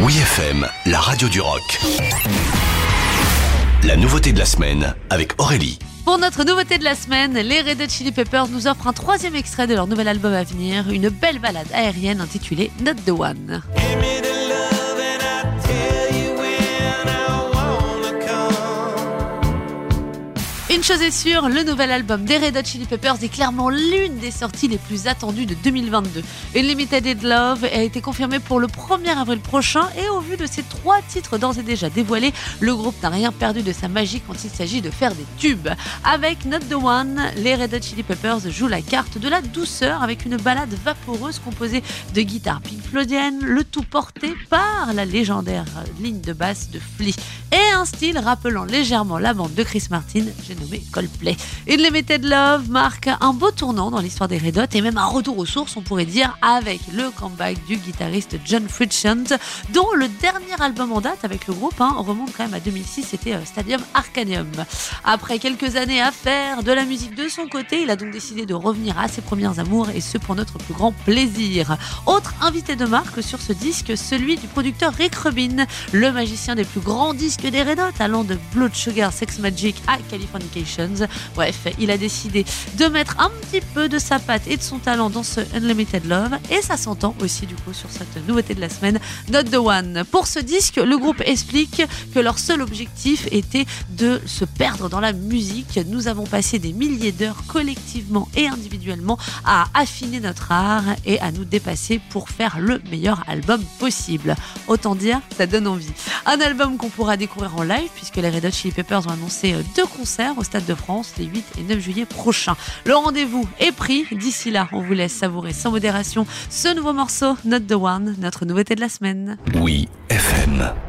Oui FM, la radio du rock. La nouveauté de la semaine avec Aurélie. Pour notre nouveauté de la semaine, les Red Hot Chili Peppers nous offrent un troisième extrait de leur nouvel album à venir, une belle balade aérienne intitulée Not the One. Chose est sûre, le nouvel album des Red Hot Chili Peppers est clairement l'une des sorties les plus attendues de 2022. Unlimited Love a été confirmé pour le 1er avril prochain et au vu de ces trois titres d'ores et déjà dévoilés, le groupe n'a rien perdu de sa magie quand il s'agit de faire des tubes. Avec Not The One, les Red Hot Chili Peppers jouent la carte de la douceur avec une balade vaporeuse composée de guitares Pink le tout porté par la légendaire ligne de basse de Flea un style rappelant légèrement la bande de Chris Martin, j'ai nommé Coldplay. Unlimited Love marque un beau tournant dans l'histoire des Red Hot et même un retour aux sources, on pourrait dire, avec le comeback du guitariste John Frusciante, dont le dernier album en date avec le groupe hein, remonte quand même à 2006, c'était euh, Stadium Arcanium. Après quelques années à faire de la musique de son côté, il a donc décidé de revenir à ses premiers amours et ce pour notre plus grand plaisir. Autre invité de marque sur ce disque, celui du producteur Rick Rubin, le magicien des plus grands disques des Hot, allant de Blood Sugar Sex Magic à Californications. Bref, il a décidé de mettre un petit peu de sa patte et de son talent dans ce Unlimited Love et ça s'entend aussi du coup sur cette nouveauté de la semaine, Not the One. Pour ce disque, le groupe explique que leur seul objectif était de se perdre dans la musique. Nous avons passé des milliers d'heures collectivement et individuellement à affiner notre art et à nous dépasser pour faire le meilleur album possible. Autant dire, ça donne envie. Un album qu'on pourra découvrir en live puisque les Red Hot Chili Peppers ont annoncé euh, deux concerts au Stade de France les 8 et 9 juillet prochains. Le rendez-vous est pris. D'ici là, on vous laisse savourer sans modération ce nouveau morceau, Not the One, notre nouveauté de la semaine. Oui FM.